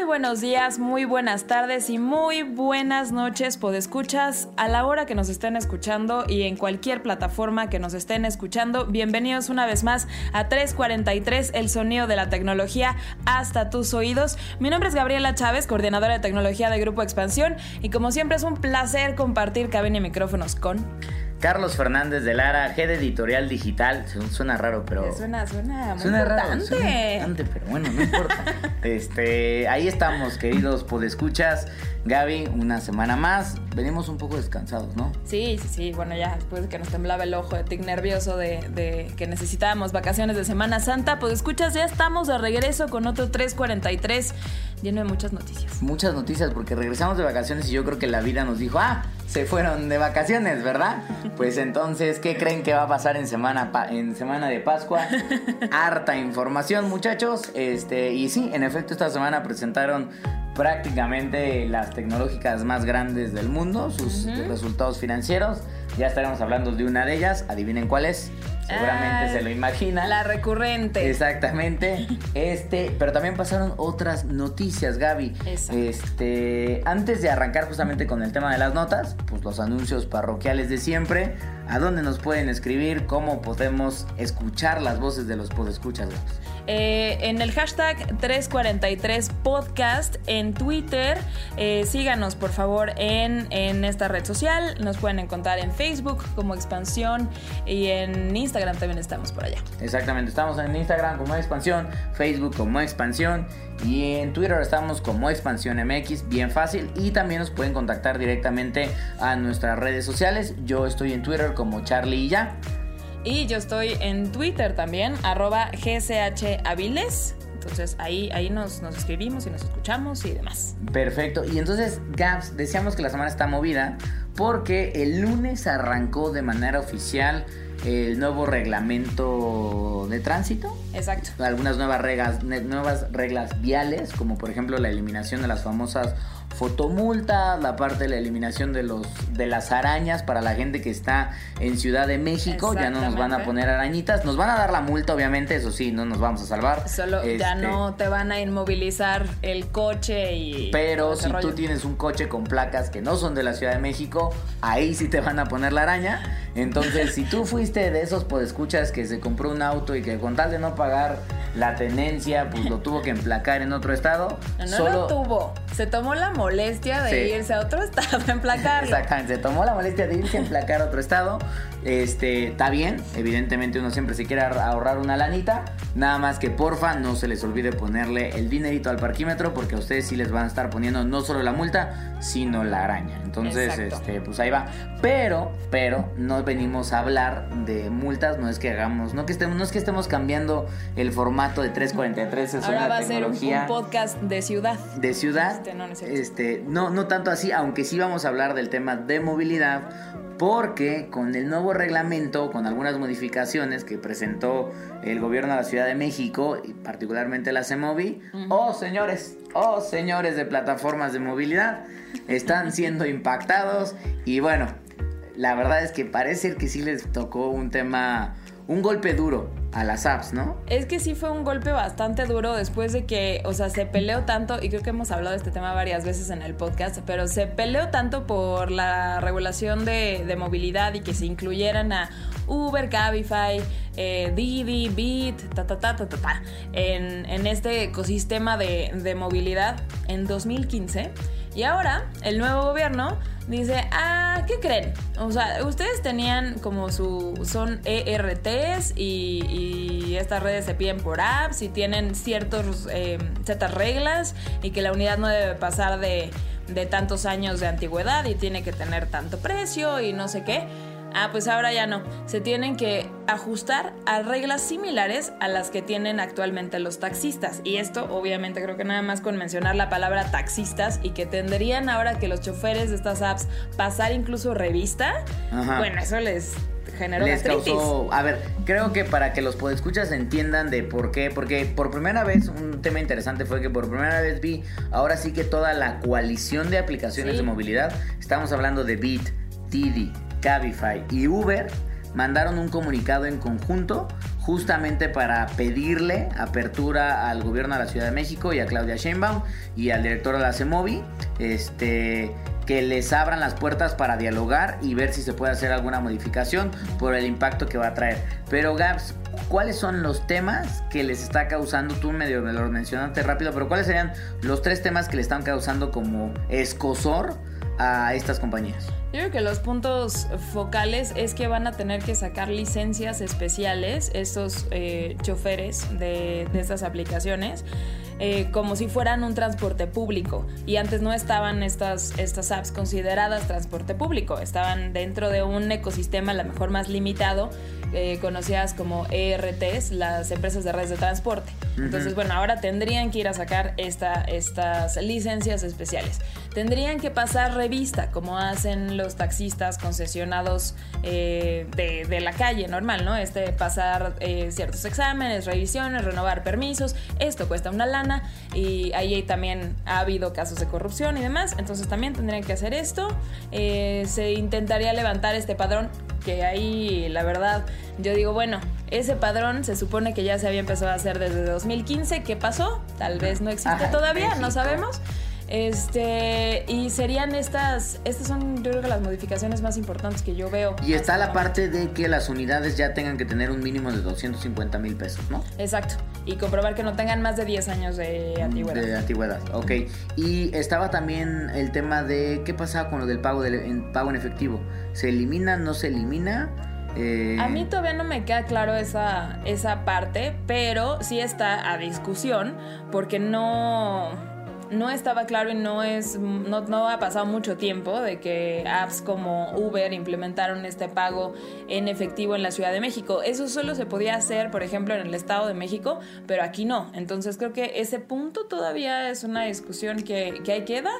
muy buenos días, muy buenas tardes y muy buenas noches, podescuchas, a la hora que nos estén escuchando y en cualquier plataforma que nos estén escuchando. Bienvenidos una vez más a 343, el sonido de la tecnología hasta tus oídos. Mi nombre es Gabriela Chávez, coordinadora de tecnología de Grupo Expansión, y como siempre es un placer compartir cabina y micrófonos con Carlos Fernández de Lara, head editorial digital. Suena raro, pero. Suena, suena muy suena importante. Raro, suena importante, pero bueno, no importa. este, ahí estamos, queridos podescuchas. Gaby, una semana más. Venimos un poco descansados, ¿no? Sí, sí, sí. Bueno, ya después de que nos temblaba el ojo de tic nervioso de, de que necesitábamos vacaciones de Semana Santa, pues escuchas, ya estamos de regreso con otro 343 lleno de muchas noticias. Muchas noticias porque regresamos de vacaciones y yo creo que la vida nos dijo, ah, se fueron de vacaciones, ¿verdad? Pues entonces, ¿qué creen que va a pasar en semana, en semana de Pascua? Harta información, muchachos. Este, y sí, en efecto, esta semana presentaron prácticamente las tecnológicas más grandes del mundo, sus resultados financieros. Ya estaremos hablando de una de ellas. Adivinen cuál es. Seguramente se lo imaginan. La recurrente. Exactamente. Este, pero también pasaron otras noticias, Gaby. Este, antes de arrancar justamente con el tema de las notas, pues los anuncios parroquiales de siempre. ¿A dónde nos pueden escribir? ¿Cómo podemos escuchar las voces de los podescuchas? Eh, en el hashtag 343podcast en Twitter. Eh, síganos por favor en, en esta red social. Nos pueden encontrar en Facebook como Expansión y en Instagram también estamos por allá. Exactamente, estamos en Instagram como Expansión, Facebook como Expansión y en Twitter estamos como Expansión MX, bien fácil. Y también nos pueden contactar directamente a nuestras redes sociales. Yo estoy en Twitter como Charlie y ya. Y yo estoy en Twitter también, arroba. Entonces ahí, ahí nos, nos escribimos y nos escuchamos y demás. Perfecto. Y entonces, Gaps, decíamos que la semana está movida porque el lunes arrancó de manera oficial el nuevo reglamento de tránsito. Exacto. Algunas nuevas reglas, nuevas reglas viales, como por ejemplo la eliminación de las famosas fotomultas, la parte de la eliminación de los de las arañas para la gente que está en Ciudad de México, ya no nos van a poner arañitas, nos van a dar la multa obviamente, eso sí, no nos vamos a salvar. Solo ya este, no te van a inmovilizar el coche y Pero si tú tienes un coche con placas que no son de la Ciudad de México, ahí sí te van a poner la araña. Entonces, si tú fuiste de esos escuchas que se compró un auto y que con tal de no pagar la tenencia, pues lo tuvo que emplacar en otro estado. No, solo... lo tuvo. Se tomó la molestia de irse a otro estado a emplacarlo. Exactamente, se tomó la molestia de irse a emplacar a otro estado. Este, está bien, evidentemente uno siempre se quiere ahorrar una lanita, nada más que porfa no se les olvide ponerle el dinerito al parquímetro porque a ustedes sí les van a estar poniendo no solo la multa, sino la araña. Entonces, este, pues ahí va. Pero, pero no venimos a hablar de multas, no es que hagamos, no que estemos, no es que estemos cambiando el formato de 343, es Ahora una va a ser un, podcast de ciudad. De ciudad. Este no, no, este, no, no tanto así, aunque sí vamos a hablar del tema de movilidad porque con el nuevo reglamento, con algunas modificaciones que presentó el gobierno de la Ciudad de México y particularmente la CEMOVI, oh señores, oh señores de plataformas de movilidad, están siendo impactados y bueno, la verdad es que parece que sí les tocó un tema, un golpe duro a las apps, ¿no? Es que sí fue un golpe bastante duro después de que, o sea, se peleó tanto, y creo que hemos hablado de este tema varias veces en el podcast, pero se peleó tanto por la regulación de, de movilidad y que se incluyeran a Uber, Cabify, eh, Didi, Bit, ta, ta, ta, ta, ta, ta en, en este ecosistema de, de movilidad en 2015. Y ahora el nuevo gobierno dice, ah, ¿qué creen? O sea, ustedes tenían como su, son ERTs y, estas redes se piden por apps y tienen ciertos, eh, ciertas reglas y que la unidad no debe pasar de, de tantos años de antigüedad y tiene que tener tanto precio y no sé qué. Ah, pues ahora ya no. Se tienen que ajustar a reglas similares a las que tienen actualmente los taxistas. Y esto, obviamente, creo que nada más con mencionar la palabra taxistas y que tendrían ahora que los choferes de estas apps pasar incluso revista. Bueno, eso les generó les causó. A ver, creo que para que los podescuchas entiendan de por qué, porque por primera vez, un tema interesante fue que por primera vez vi ahora sí que toda la coalición de aplicaciones Sí. de movilidad, estamos hablando de Bit, Didi, Cabify y Uber, mandaron un comunicado en conjunto justamente para pedirle apertura al gobierno de la Ciudad de México y a Claudia Sheinbaum y al director de la CEMOVI, este que les abran las puertas para dialogar y ver si se puede hacer alguna modificación por el impacto que va a traer. Pero Gabs, ¿cuáles son los temas que les está causando? Tú medio me lo mencionaste rápido, pero ¿cuáles serían los tres temas que le están causando como escosor a estas compañías? Yo creo que los puntos focales es que van a tener que sacar licencias especiales estos eh, choferes de, de estas aplicaciones. eh, como si fueran un transporte público y antes no estaban estas, estas apps consideradas transporte público, estaban dentro de un ecosistema a lo mejor más limitado, eh, conocidas como ERTs, las empresas de redes de transporte. Entonces, bueno, ahora tendrían que ir a sacar esta, estas licencias especiales. Tendrían que pasar revista, como hacen los taxistas concesionados eh, de, de la calle normal, ¿no? Este, pasar eh, ciertos exámenes, revisiones, renovar permisos. Esto cuesta una lana y ahí también ha habido casos de corrupción y demás. Entonces también tendrían que hacer esto. Eh, se intentaría levantar este padrón que ahí la verdad yo digo, bueno, ese padrón se supone que ya se había empezado a hacer desde 2015, ¿qué pasó? Tal vez no existe Ajá, todavía, no sabemos. Este, y serían estas, estas son yo creo que las modificaciones más importantes que yo veo. Y está la parte de que las unidades ya tengan que tener un mínimo de 250 mil pesos, ¿no? Exacto, y comprobar que no tengan más de 10 años de antigüedad. De antigüedad, ok. Y estaba también el tema de qué pasaba con lo del pago, del, en, pago en efectivo. ¿Se elimina, no se elimina? Eh, A mí todavía no me queda claro esa, esa parte, pero sí está a discusión porque no, no estaba claro y no, es, no, no ha pasado mucho tiempo de que apps como Uber implementaron este pago en efectivo en la Ciudad de México. Eso solo se podía hacer, por ejemplo, en el Estado de México, pero aquí no. Entonces creo que ese punto todavía es una discusión que, que ahí queda,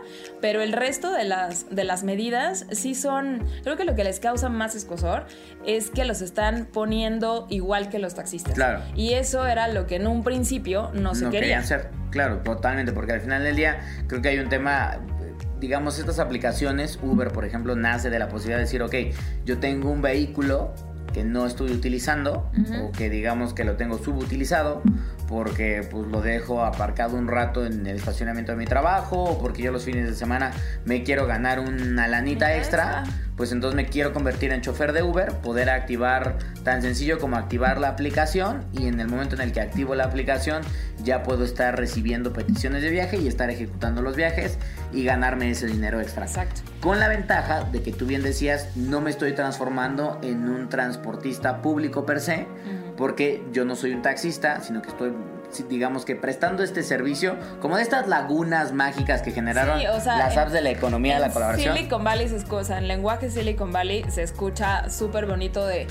pero el resto de las, de las medidas sí son, creo que lo que les causa más escosor es que los están poniendo igual que los taxistas. Claro. Y eso era lo que en un principio no se no quería. querían hacer. Claro, totalmente, porque al final del día creo que hay un tema, digamos, estas aplicaciones, Uber, por ejemplo, nace de la posibilidad de decir, ok, yo tengo un vehículo que no estoy utilizando o que digamos que lo tengo subutilizado porque pues lo dejo aparcado un rato en el estacionamiento de mi trabajo o porque yo los fines de semana me quiero ganar una lanita extra. Pues entonces me quiero convertir en chofer de Uber, poder activar tan sencillo como activar la aplicación y en el momento en el que activo la aplicación ya puedo estar recibiendo peticiones de viaje y estar ejecutando los viajes y ganarme ese dinero extra. Exacto. Con la ventaja de que tú bien decías, no me estoy transformando en un transportista público per se, porque yo no soy un taxista, sino que estoy, digamos que prestando este servicio, como de estas lagunas mágicas que generaron Sí, o sea, las en- apps de la economía de la colaboración. Silicon Valley se escucha, en lenguaje Silicon Valley se escucha súper bonito de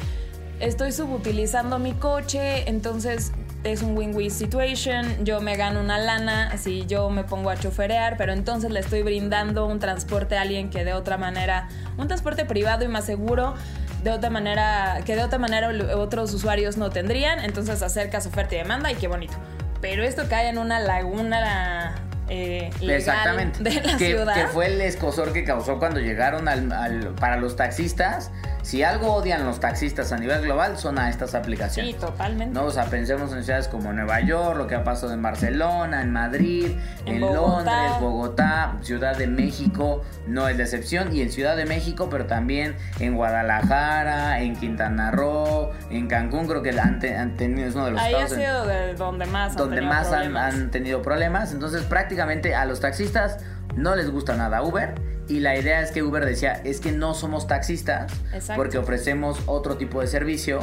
estoy subutilizando mi coche, entonces es un win-win situation, yo me gano una lana si yo me pongo a choferear, pero entonces le estoy brindando un transporte a alguien que de otra manera, un transporte privado y más seguro, de otra manera, que de otra manera otros usuarios no tendrían, entonces acercas oferta y demanda y qué bonito. Pero esto cae en una laguna eh, legal Exactamente. de la que, ciudad. que fue el escosor que causó cuando llegaron al, al- para los taxistas. Si algo odian los taxistas a nivel global son a estas aplicaciones. Sí, totalmente. ¿no? O sea, pensemos en ciudades como Nueva York, lo que ha pasado en Barcelona, en Madrid, en, En Bogotá. Londres, Bogotá, Ciudad de México, no es la excepción, y en Ciudad de México, pero también en Guadalajara, en Quintana Roo, en Cancún, creo que han, te- han tenido, es uno de los Ahí ha en- sido de donde más han donde más han tenido problemas. Entonces prácticamente a los taxistas no les gusta nada Uber. Y la idea es que Uber decía, es que no somos taxistas Exacto. porque ofrecemos otro tipo de servicio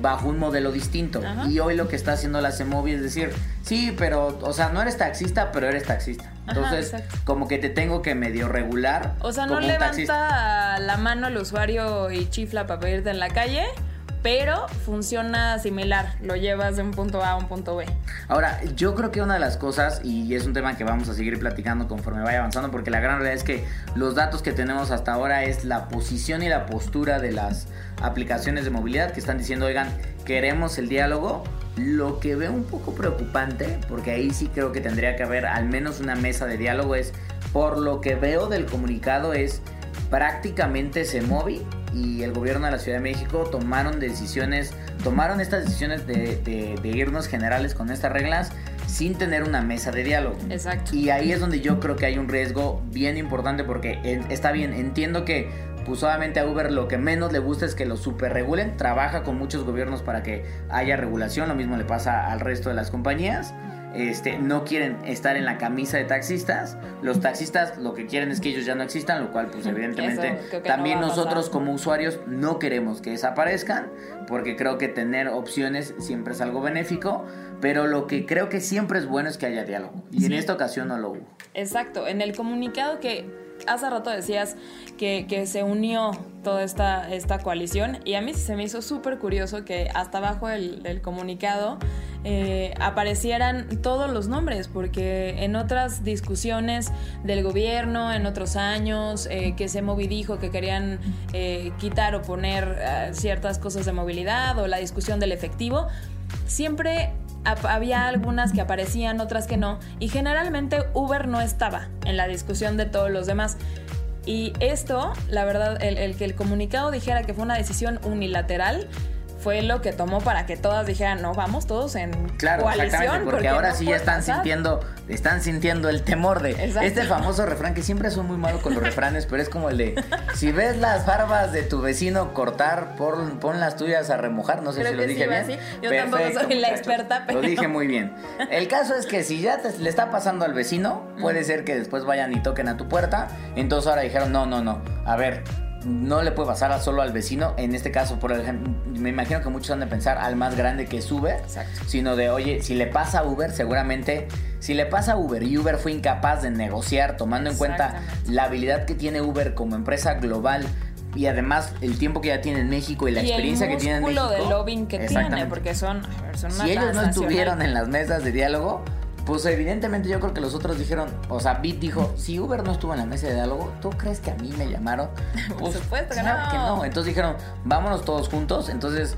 bajo un modelo distinto. Ajá. Y hoy lo que está haciendo la CEMOVI es decir, sí, pero, o sea, no eres taxista, pero eres taxista. Entonces, como que te tengo que medio regular. O sea, no levanta la mano el usuario y chifla para pedirte en la calle, pero funciona similar, lo llevas de un punto A a un punto B. Ahora, yo creo que una de las cosas, y es un tema que vamos a seguir platicando conforme vaya avanzando, porque la gran realidad es que los datos que tenemos hasta ahora es la posición y la postura de las aplicaciones de movilidad que están diciendo, oigan, queremos el diálogo. Lo que veo un poco preocupante, porque ahí sí creo que tendría que haber al menos una mesa de diálogo, es por lo que veo del comunicado es prácticamente se movi y el gobierno de la Ciudad de México tomaron decisiones, tomaron estas decisiones de, irnos generales con estas reglas sin tener una mesa de diálogo. Exacto. Y ahí es donde yo creo que hay un riesgo bien importante porque está bien, entiendo que pues obviamente a Uber lo que menos le gusta es que lo super regulen, trabaja con muchos gobiernos para que haya regulación, lo mismo le pasa al resto de las compañías este, no quieren estar en la camisa de taxistas. Los taxistas lo que quieren es que ellos ya no existan, lo cual pues evidentemente también nosotros como usuarios no queremos que desaparezcan, porque creo que tener opciones siempre es algo benéfico, pero lo que creo que siempre es bueno es que haya diálogo. Y en esta ocasión no lo hubo. Exacto, en el comunicado que hace rato decías que, se unió toda esta, esta coalición y a mí se me hizo súper curioso que hasta abajo del comunicado eh, aparecieran todos los nombres, porque en otras discusiones del gobierno, en otros años, eh, que se dijo que querían eh, quitar o poner ciertas cosas de movilidad o la discusión del efectivo, siempre había algunas que aparecían, otras que no, y generalmente Uber no estaba en la discusión de todos los demás. Y esto, la verdad, el que el comunicado dijera que fue una decisión unilateral, fue lo que tomó para que todas dijeran, no, vamos todos en claro, Exactamente, porque, ahora sí ya están sintiendo, están sintiendo el temor de este famoso refrán que siempre son muy malos con los refranes, pero es como el de si ves las barbas de tu vecino cortar, pon, pon las tuyas a remojar, no sé si lo dije bien. Yo tampoco soy la experta, pero lo dije muy bien. El caso es que si ya le está pasando al vecino, puede ser que después vayan y toquen a tu puerta, entonces ahora dijeron, "No, no, no. A ver, no le puede pasar solo al vecino. En este caso, por ejemplo, me imagino que muchos han de pensar al más grande que es Uber, sino de, oye, si le pasa a Uber, seguramente, si le pasa a Uber y Uber fue incapaz de negociar, tomando en cuenta la habilidad que tiene Uber como empresa global y además el tiempo que ya tiene en México y la experiencia que tiene en México. de lobbying que tiene, porque son, son Si ellos no estuvieron en las mesas de diálogo, pues evidentemente yo creo que los otros dijeron, o sea, Bit dijo, si Uber no estuvo en la mesa de diálogo, ¿tú crees que a mí me llamaron? Por pues, supuesto que no. que no. Entonces dijeron, vámonos todos juntos. Entonces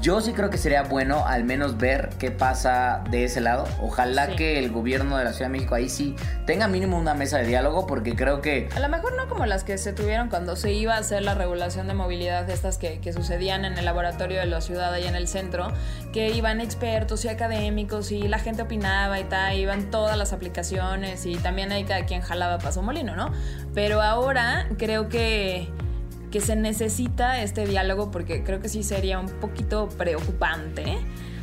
yo sí creo que sería bueno al menos ver qué pasa de ese lado. Ojalá que el gobierno de la Ciudad de México ahí sí tenga mínimo una mesa de diálogo porque creo que... A lo mejor no como las que se tuvieron cuando se iba a hacer la regulación de movilidad, estas que, sucedían en el laboratorio de la ciudad ahí en el centro, que iban expertos y académicos y la gente opinaba y tal, iban todas las aplicaciones y también hay cada quien jalaba paso molino, ¿no? Pero ahora creo que que se necesita este diálogo porque creo que sí sería un poquito preocupante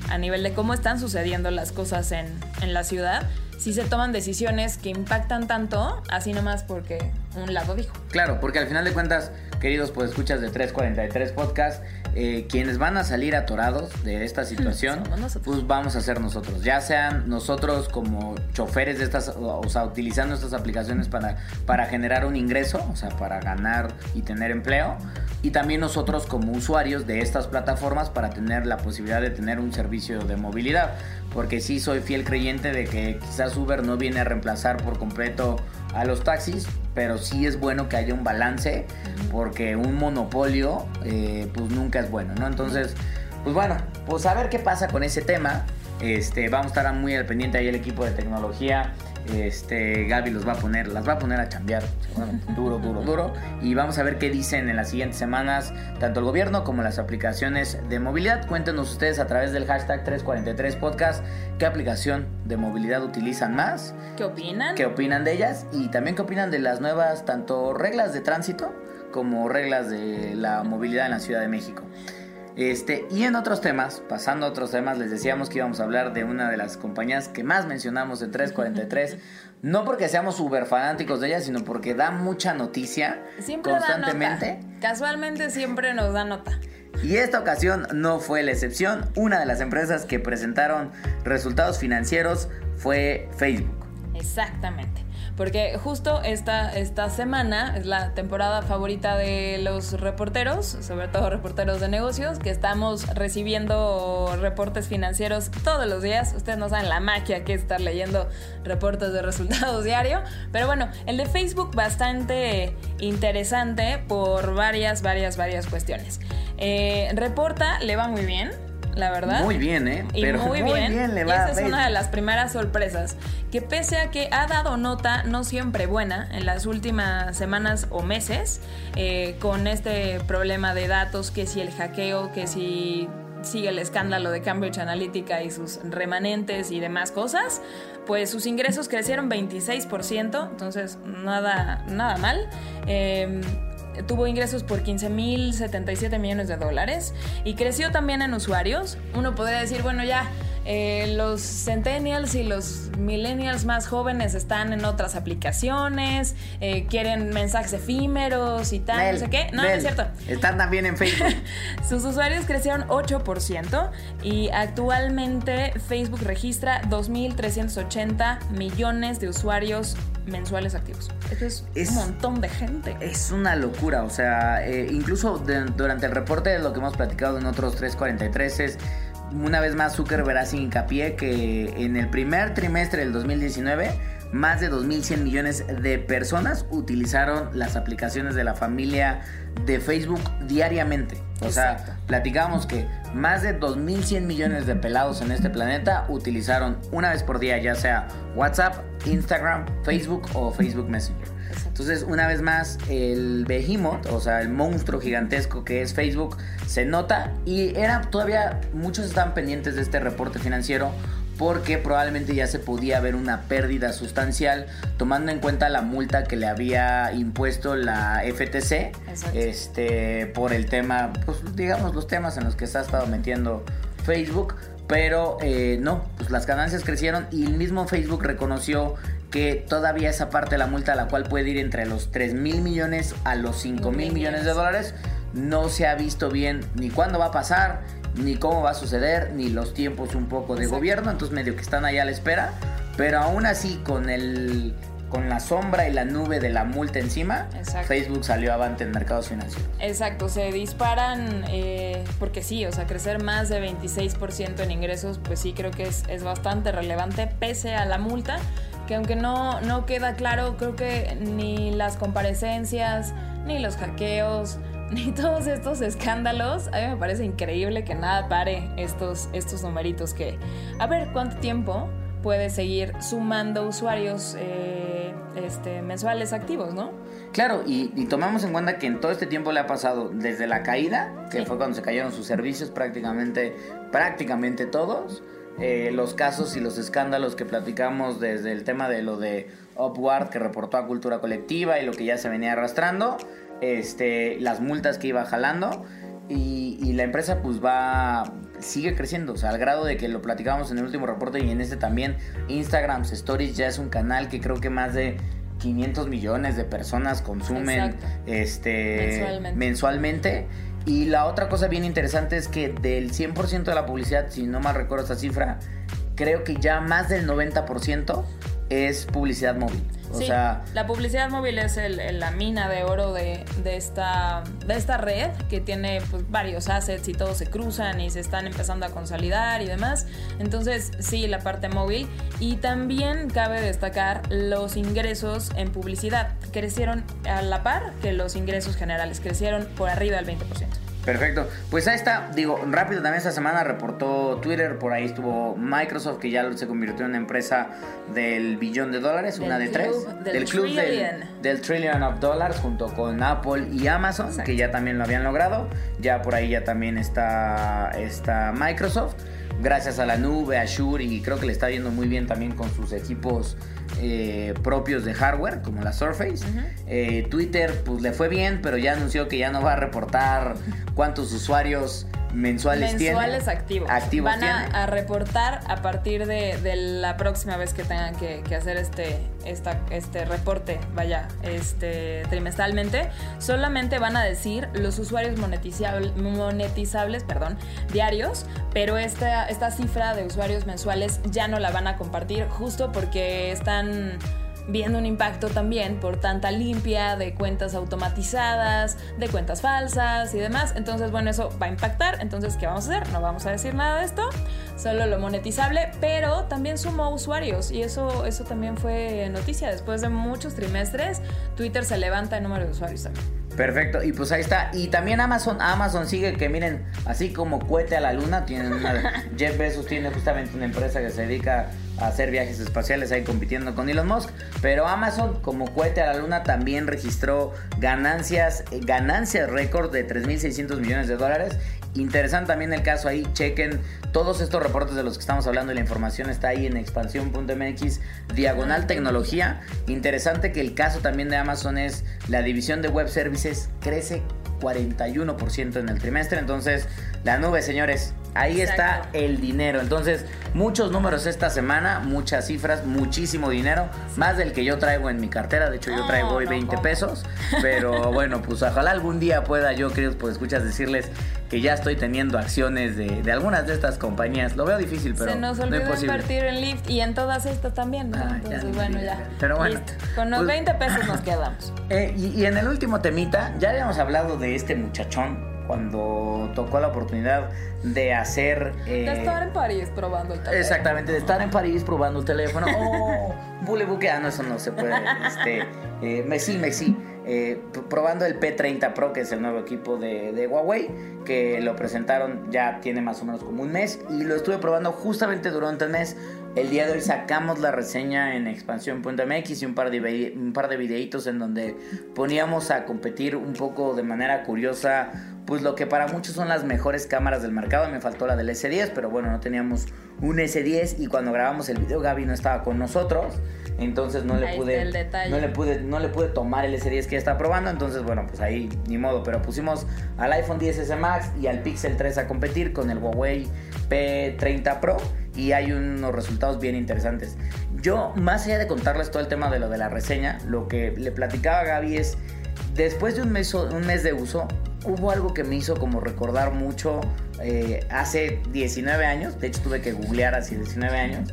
a nivel de cómo están sucediendo las cosas en, en la ciudad si se toman decisiones que impactan tanto, así nomás porque un lado dijo. Claro, porque al final de cuentas, queridos pues escuchas de 343 Podcast, eh, quienes van a salir atorados de esta situación, pues vamos a ser nosotros. Ya sean nosotros como choferes de estas, o sea, utilizando estas aplicaciones para, para generar un ingreso, o sea, para ganar y tener empleo. Y también nosotros como usuarios de estas plataformas para tener la posibilidad de tener un servicio de movilidad. Porque sí soy fiel creyente de que quizás Uber no viene a reemplazar por completo a los taxis, pero sí es bueno que haya un balance porque un monopolio eh, pues nunca es bueno, ¿no? Entonces, pues bueno, pues a ver qué pasa con ese tema. Este, vamos a estar muy al pendiente ahí el equipo de tecnología este, Gaby los va a poner, las va a poner a chambear, duro, duro, duro. Y vamos a ver qué dicen en las siguientes semanas, tanto el gobierno como las aplicaciones de movilidad. Cuéntenos ustedes a través del hashtag 343podcast qué aplicación de movilidad utilizan más. ¿Qué opinan? ¿Qué opinan de ellas? Y también qué opinan de las nuevas, tanto reglas de tránsito como reglas de la movilidad en la Ciudad de México. Este, y en otros temas, pasando a otros temas, les decíamos que íbamos a hablar de una de las compañías que más mencionamos de 343. no porque seamos super fanáticos de ella, sino porque da mucha noticia siempre constantemente. Casualmente siempre nos da nota. Y esta ocasión no fue la excepción. Una de las empresas que presentaron resultados financieros fue Facebook. Exactamente. Porque justo esta, esta semana es la temporada favorita de los reporteros, sobre todo reporteros de negocios, que estamos recibiendo reportes financieros todos los días. Ustedes no saben la magia que es estar leyendo reportes de resultados diario, pero bueno, el de Facebook bastante interesante por varias, varias, varias cuestiones. Eh, reporta, le va muy bien la verdad. Muy bien, ¿eh? Pero muy, bien. le va y esa es una de las primeras sorpresas. Que pese a que ha dado nota no siempre buena en las últimas semanas o meses, eh, con este problema de datos, que si el hackeo, que si sigue el escándalo de Cambridge Analytica y sus remanentes y demás cosas, pues sus ingresos crecieron 26%, entonces nada, nada mal. Eh, tuvo ingresos por 15.077 millones de dólares y creció también en usuarios. Uno podría decir, bueno, ya eh, los centennials y los millennials más jóvenes están en otras aplicaciones, eh, quieren mensajes efímeros y tal, no sé qué. No, no es cierto. Están también en Facebook. Sus usuarios crecieron 8% y actualmente Facebook registra 2.380 millones de usuarios mensuales activos. Eso es, un montón de gente. Es una locura, o sea, eh, incluso durante el reporte de lo que hemos platicado en otros 343 es una vez más Zuckerberg hace hincapié que en el primer trimestre del 2019 más de 2.100 millones de personas utilizaron las aplicaciones de la familia de Facebook diariamente. O sea, platicamos que más de 2.100 millones de pelados en este planeta utilizaron una vez por día ya sea WhatsApp, Instagram, Facebook o Facebook Messenger. Entonces, una vez más, el behemoth, o sea, el monstruo gigantesco que es Facebook, se nota y era todavía, muchos estaban pendientes de este reporte financiero porque probablemente ya se podía ver una pérdida sustancial tomando en cuenta la multa que le había impuesto la FTC este por el tema pues digamos los temas en los que se ha estado metiendo Facebook pero eh, no pues las ganancias crecieron y el mismo Facebook reconoció que todavía esa parte de la multa, la cual puede ir entre los 3 mil millones a los 5 mil millones de dólares, no se ha visto bien ni cuándo va a pasar, ni cómo va a suceder, ni los tiempos un poco de gobierno, entonces medio que están ahí a la espera, pero aún así con el con la sombra y la nube de la multa encima, Facebook salió avante en mercados financieros. Exacto, se disparan, eh, porque sí, o sea, crecer más de 26% en ingresos, pues sí creo que es, es bastante relevante, pese a la multa que aunque no, no queda claro, creo que ni las comparecencias, ni los hackeos, ni todos estos escándalos, a mí me parece increíble que nada pare estos, estos numeritos que, a ver cuánto tiempo puede seguir sumando usuarios eh, este, mensuales activos, ¿no? Claro, y, tomamos en cuenta que en todo este tiempo le ha pasado desde la caída, que fue cuando se cayeron sus servicios prácticamente, prácticamente todos, eh, los casos y los escándalos que platicamos desde el tema de lo de Upward que reportó a Cultura Colectiva y lo que ya se venía arrastrando, este, las multas que iba jalando y, y la empresa pues va, sigue creciendo, o sea, al grado de que lo platicábamos en el último reporte y en este también, Instagram Stories ya es un canal que creo que más de 500 millones de personas consumen este mensualmente. y la otra cosa bien interesante es que del 100% de la publicidad, si no mal recuerdo esta cifra, creo que ya más del 90% es publicidad móvil. O sea, la publicidad móvil es la mina de oro de, esta, de esta red que tiene pues, varios assets y todos se cruzan y se están empezando a consolidar y demás. Entonces, sí, la parte móvil. Y también cabe destacar los ingresos en publicidad. Crecieron a la par que los ingresos generales, crecieron por arriba del 20%. Perfecto. Pues ahí está. Digo, rápido también esta semana reportó Twitter, por ahí estuvo Microsoft, que ya se convirtió en una empresa del billón de dólares, una de tres. Del, club del, trillion of dollars, junto con Apple y Amazon, que ya también lo habían logrado. Ya por ahí ya también está, está Microsoft gracias a la nube, a Azure y creo que le está yendo muy bien también con sus equipos eh, propios de hardware como la Surface. Eh, Twitter pues le fue bien, pero ya anunció que ya no va a reportar cuántos usuarios mensuales, mensuales activos. Van a, reportar a partir de, la próxima vez que tengan que, hacer este, esta, este reporte, vaya, este trimestralmente. Solamente van a decir los usuarios monetizables, monetizables perdón, diarios, pero esta, esta cifra de usuarios mensuales ya no la van a compartir justo porque están viendo un impacto también por tanta limpia de cuentas automatizadas, de cuentas falsas y demás. Entonces, bueno, eso va a impactar. Entonces, ¿qué vamos a hacer? No vamos a decir nada de esto, solo lo monetizable, pero también sumó usuarios y eso, eso también fue noticia. Después de muchos trimestres, Twitter se levanta el número de usuarios también. Perfecto, y pues ahí está. Y también Amazon, Amazon sigue que miren, así como cohete a la luna, tienen una, Jeff Bezos tiene justamente una empresa que se dedica hacer viajes espaciales ahí compitiendo con Elon Musk, pero Amazon como cohete a la luna también registró ganancias, ganancias récord de 3.600 millones de dólares Interesante también el caso ahí, chequen todos estos reportes de los que estamos hablando y la información está ahí en expansión.mx, diagonal tecnología. Interesante que el caso también de Amazon es la división de web services crece 41% en el trimestre, entonces la nube, señores, Ahí está el dinero. Entonces, muchos números esta semana, muchas cifras, muchísimo dinero, más del que yo traigo en mi cartera. De hecho, yo traigo hoy 20 pesos. Pero bueno, pues ojalá algún día pueda yo, queridos, pues escuchas decirles que ya estoy teniendo acciones de, algunas de estas compañías. Lo veo difícil, pero Se nos olvidó invertir en Lyft y en todas estas también, ¿no? Ah, Entonces, bueno, ya. Pero bueno. Con los 20 pues pesos nos quedamos. Eh, y, y en el último temita, ya habíamos hablado de este muchachón cuando tocó la oportunidad de hacer... de eh, estar en París probando el teléfono. Exactamente, de estar en París probando el teléfono. Oh, bule ah, no, eso no se puede. Este, eh, Messi, Messi. Eh, probando el P30 Pro, que es el nuevo equipo de, Huawei, que lo presentaron ya tiene más o menos como un mes y lo estuve probando justamente durante el mes. El día de hoy sacamos la reseña en expansión.mx y un par, de, un par de videitos en donde poníamos a competir un poco de manera curiosa pues lo que para muchos son las mejores cámaras del mercado. Me faltó la del S10, pero bueno, no teníamos un S10 y cuando grabamos el video Gaby no estaba con nosotros. Entonces no le pude no le pude no le pude tomar el S10 que ya está probando, entonces bueno, pues ahí ni modo, pero pusimos al iPhone 10S Max y al Pixel 3 a competir con el Huawei P30 Pro y hay unos resultados bien interesantes. Yo, más allá de contarles todo el tema de lo de la reseña, lo que le platicaba a Gaby es, después de un mes, un mes de uso, hubo algo que me hizo como recordar mucho eh, hace 19 años, de hecho tuve que googlear hace 19 años,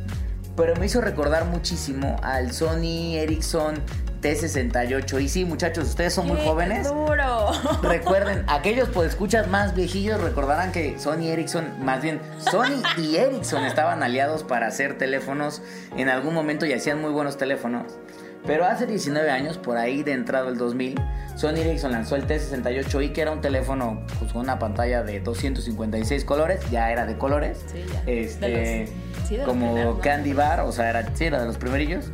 pero me hizo recordar muchísimo al Sony Ericsson T68. Y sí, muchachos, ustedes son muy jóvenes. Duro. Recuerden, aquellos pues escuchas más viejillos recordarán que Sony Ericsson, más bien Sony y Ericsson estaban aliados para hacer teléfonos en algún momento y hacían muy buenos teléfonos. Pero hace 19 años, por ahí de entrado el 2000, Sony Ericsson lanzó el T68i, que era un teléfono pues, con una pantalla de 256 colores, ya era de colores. Sí, ya. Este, como Candy Bar, o sea, era, sí, era de los primerillos.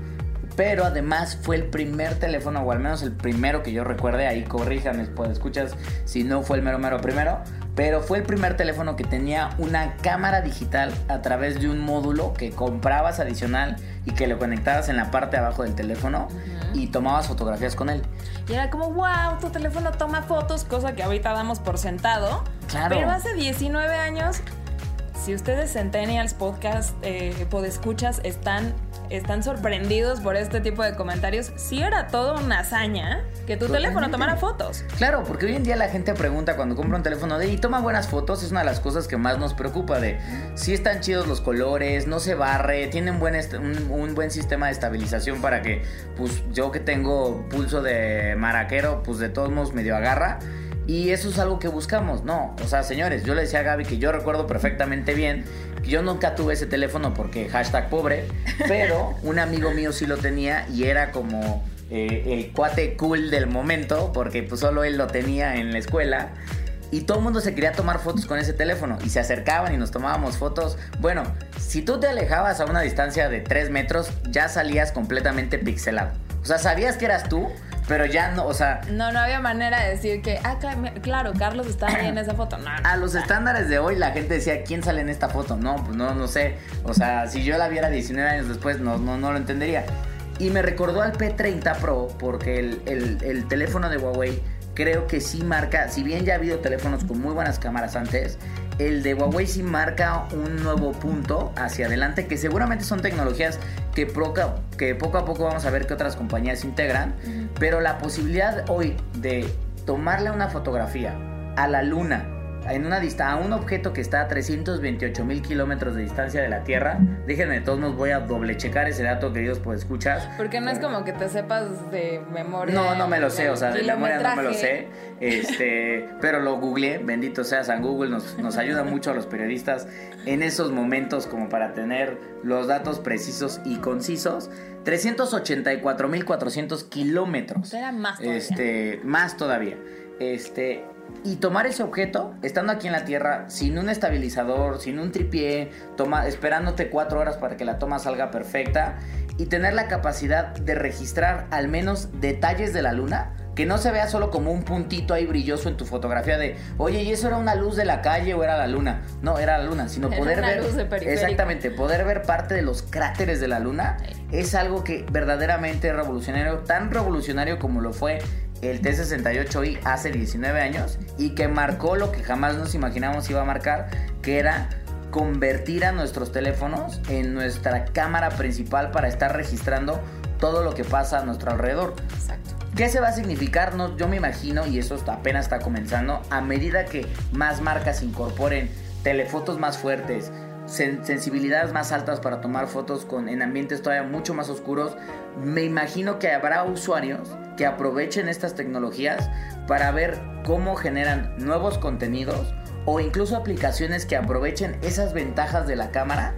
Pero además fue el primer teléfono, o al menos el primero que yo recuerde, ahí corríjame, pues escuchas si no fue el mero mero primero, pero fue el primer teléfono que tenía una cámara digital a través de un módulo que comprabas adicional y que lo conectabas en la parte de abajo del teléfono y tomabas fotografías con él. Y era como, wow, tu teléfono toma fotos, cosa que ahorita damos por sentado. Claro. Pero hace 19 años si ustedes Centennials Podcast eh, Podescuchas están, están sorprendidos por este tipo de comentarios, sí era todo una hazaña que tu teléfono tomara fotos. Claro, porque hoy en día la gente pregunta cuando compra un teléfono de y toma buenas fotos, es una de las cosas que más nos preocupa de si están chidos los colores, no se barre, tienen buen un, un, buen sistema de estabilización para que pues yo que tengo pulso de maraquero, pues de todos modos medio agarra. Y eso es algo que buscamos, no. O sea, señores, yo le decía a Gaby que yo recuerdo perfectamente bien que yo nunca tuve ese teléfono porque hashtag pobre, pero un amigo mío sí lo tenía y era como eh, el cuate cool del momento porque pues solo él lo tenía en la escuela. Y todo el mundo se quería tomar fotos con ese teléfono. Y se acercaban y nos tomábamos fotos. Bueno, si tú te alejabas a una distancia de 3 metros, ya salías completamente pixelado. O sea, sabías que eras tú, pero ya no, o sea. No, no había manera de decir que, ah, claro, Carlos está ahí en esa foto. No, a los estándares de hoy la gente decía, ¿quién sale en esta foto? No, pues no, no sé. O sea, si yo la viera 19 años después, no, no, no lo entendería. Y me recordó al P30 Pro porque el, el, el teléfono de Huawei creo que sí marca, si bien ya ha habido teléfonos con muy buenas cámaras antes, el de Huawei sí marca un nuevo punto hacia adelante, que seguramente son tecnologías que, que poco a poco vamos a ver que otras compañías integran, pero la posibilidad hoy de tomarle una fotografía a la luna en una a un objeto que está a 328 mil kilómetros de distancia de la Tierra. Déjenme, de todos nos voy a doble checar ese dato, queridos, pues escuchas. Porque no es como que te sepas de memoria. No, no me lo sé, o sea, de memoria no me lo sé. Este, pero lo googleé, bendito sea San Google, nos, nos ayuda mucho a los periodistas en esos momentos como para tener los datos precisos y concisos. 384.400 kilómetros. Era más todavía. Este, más todavía. Este, y tomar ese objeto, estando aquí en la Tierra, sin un estabilizador, sin un tripié, toma, esperándote cuatro horas para que la toma salga perfecta, y tener la capacidad de registrar al menos detalles de la Luna, que no se vea solo como un puntito ahí brilloso en tu fotografía de, oye, ¿y eso era una luz de la calle o era la luna? No, era la luna, sino poder ver... exactamente, poder ver parte de los cráteres de la luna es algo que verdaderamente es revolucionario, tan revolucionario como lo fue el T68i hace 19 años y que marcó lo que jamás nos imaginamos iba a marcar, que era convertir a nuestros teléfonos en nuestra cámara principal para estar registrando todo lo que pasa a nuestro alrededor. Exacto. ¿Qué se va a significar? No, yo me imagino, y eso apenas está comenzando, a medida que más marcas incorporen telefotos más fuertes, sensibilidades más altas para tomar fotos con, en ambientes todavía mucho más oscuros, me imagino que habrá usuarios que aprovechen estas tecnologías para ver cómo generan nuevos contenidos o incluso aplicaciones que aprovechen esas ventajas de la cámara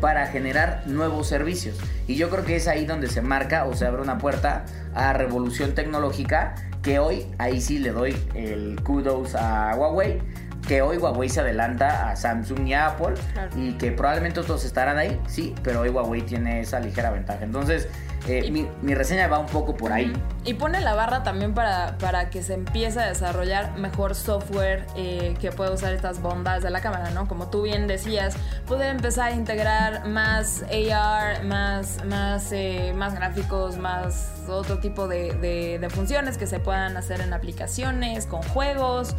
para generar nuevos servicios. Y yo creo que es ahí donde se marca o se abre una puerta a revolución tecnológica que hoy, ahí sí le doy el kudos a Huawei, que hoy Huawei se adelanta a Samsung y a Apple y que probablemente otros estarán ahí, sí, pero hoy Huawei tiene esa ligera ventaja. Entonces, eh, mi, reseña va un poco por ahí. Y pone la barra también para, para que se empiece a desarrollar mejor software eh, que pueda usar estas bondades de la cámara, ¿no? Como tú bien decías, puede empezar a integrar más AR, más, más, eh, más gráficos, más otro tipo de, de funciones que se puedan hacer en aplicaciones, con juegos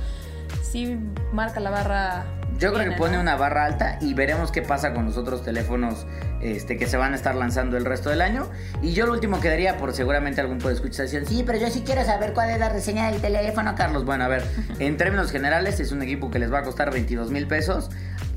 sí marca la barra. Yo creo que pone una barra alta y veremos qué pasa con los otros teléfonos este, que se van a estar lanzando el resto del año. Y yo lo último que daría, por seguramente algún puede escuchar, sí, pero yo sí quiero saber cuál es la reseña del teléfono, Carlos. Bueno, a ver, en términos generales es un equipo que les va a costar 22 mil pesos.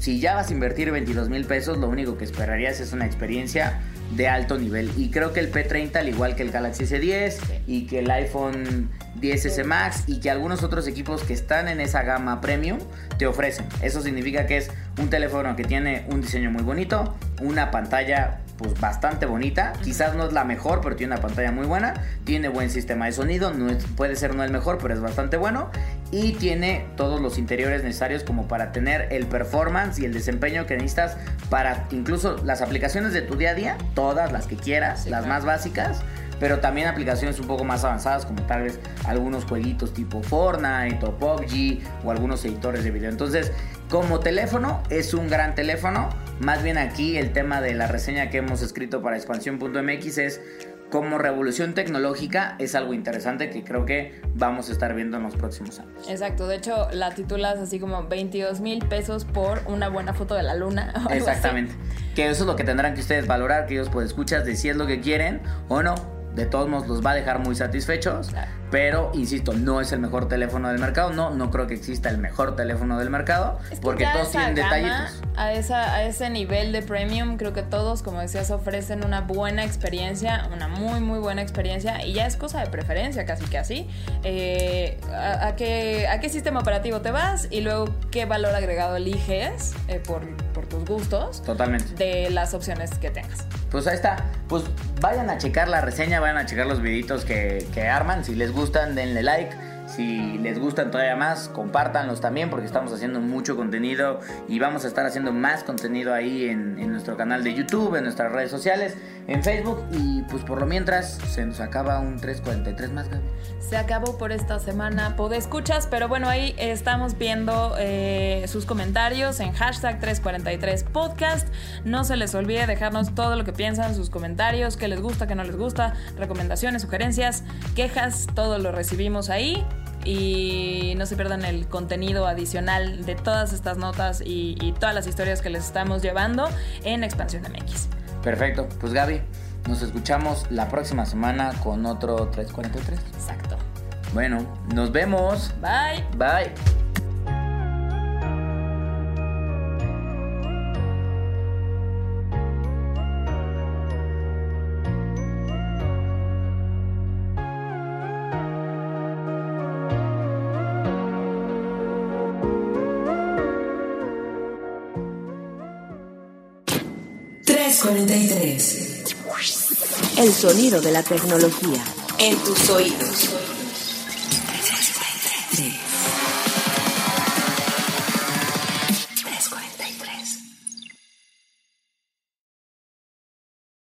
Si ya vas a invertir 22 mil pesos, lo único que esperarías es una experiencia de alto nivel. Y creo que el P30, al igual que el Galaxy S10 y que el iPhone 10S Max y que algunos otros equipos que están en esa gama premium te ofrecen. Eso significa que es un teléfono que tiene un diseño muy bonito, una pantalla pues bastante bonita, quizás no es la mejor, pero tiene una pantalla muy buena, tiene buen sistema de sonido, no puede ser no el mejor, pero es bastante bueno. Y tiene todos los interiores necesarios como para tener el performance y el desempeño que necesitas para incluso las aplicaciones de tu día a día, todas las que quieras, las más básicas pero también aplicaciones un poco más avanzadas como tal vez algunos jueguitos tipo Fortnite o PUBG o algunos editores de video. Entonces, como teléfono es un gran teléfono, más bien aquí el tema de la reseña que hemos escrito para expansión.mx es como revolución tecnológica es algo interesante que creo que vamos a estar viendo en los próximos años. Exacto, de hecho la titulas así como 22 mil pesos por una buena foto de la luna. Exactamente, que eso es lo que tendrán que ustedes valorar, que ellos pues escuchas de si es lo que quieren o no de todos modos los va a dejar muy satisfechos. Pero, insisto, no es el mejor teléfono del mercado. No, no creo que exista el mejor teléfono del mercado. porque todos tienen detallitos. A, esa, a ese nivel de premium, creo que todos, como decías, ofrecen una buena experiencia, una muy, muy buena experiencia. Y ya es cosa de preferencia, casi que así. Eh, a, qué, ¿A qué sistema operativo te vas? Y luego, ¿qué valor agregado eliges eh, por tus gustos? Totalmente. De las opciones que tengas. Pues ahí está. Pues vayan a checar la reseña, vayan a checar los videitos que, que arman. Si les gusta gustan, denle like. Si les gustan todavía más, compártanlos también porque estamos haciendo mucho contenido y vamos a estar haciendo más contenido ahí en, nuestro canal de YouTube, en nuestras redes sociales, en Facebook y pues por lo mientras se nos acaba un 343 más, Se acabó por esta semana, pod escuchas, pero bueno, ahí estamos viendo eh, sus comentarios en hashtag 343 podcast. No se les olvide dejarnos todo lo que piensan, sus comentarios, qué les gusta, qué no les gusta, recomendaciones, sugerencias, quejas, todo lo recibimos ahí y no se pierdan el contenido adicional de todas estas notas y, todas las historias que les estamos llevando en Expansión MX. Perfecto, pues Gaby, nos escuchamos la próxima semana con otro 343. Exacto. Bueno, nos vemos. Bye. Bye. 343. El sonido de la tecnología en tus oídos. 343.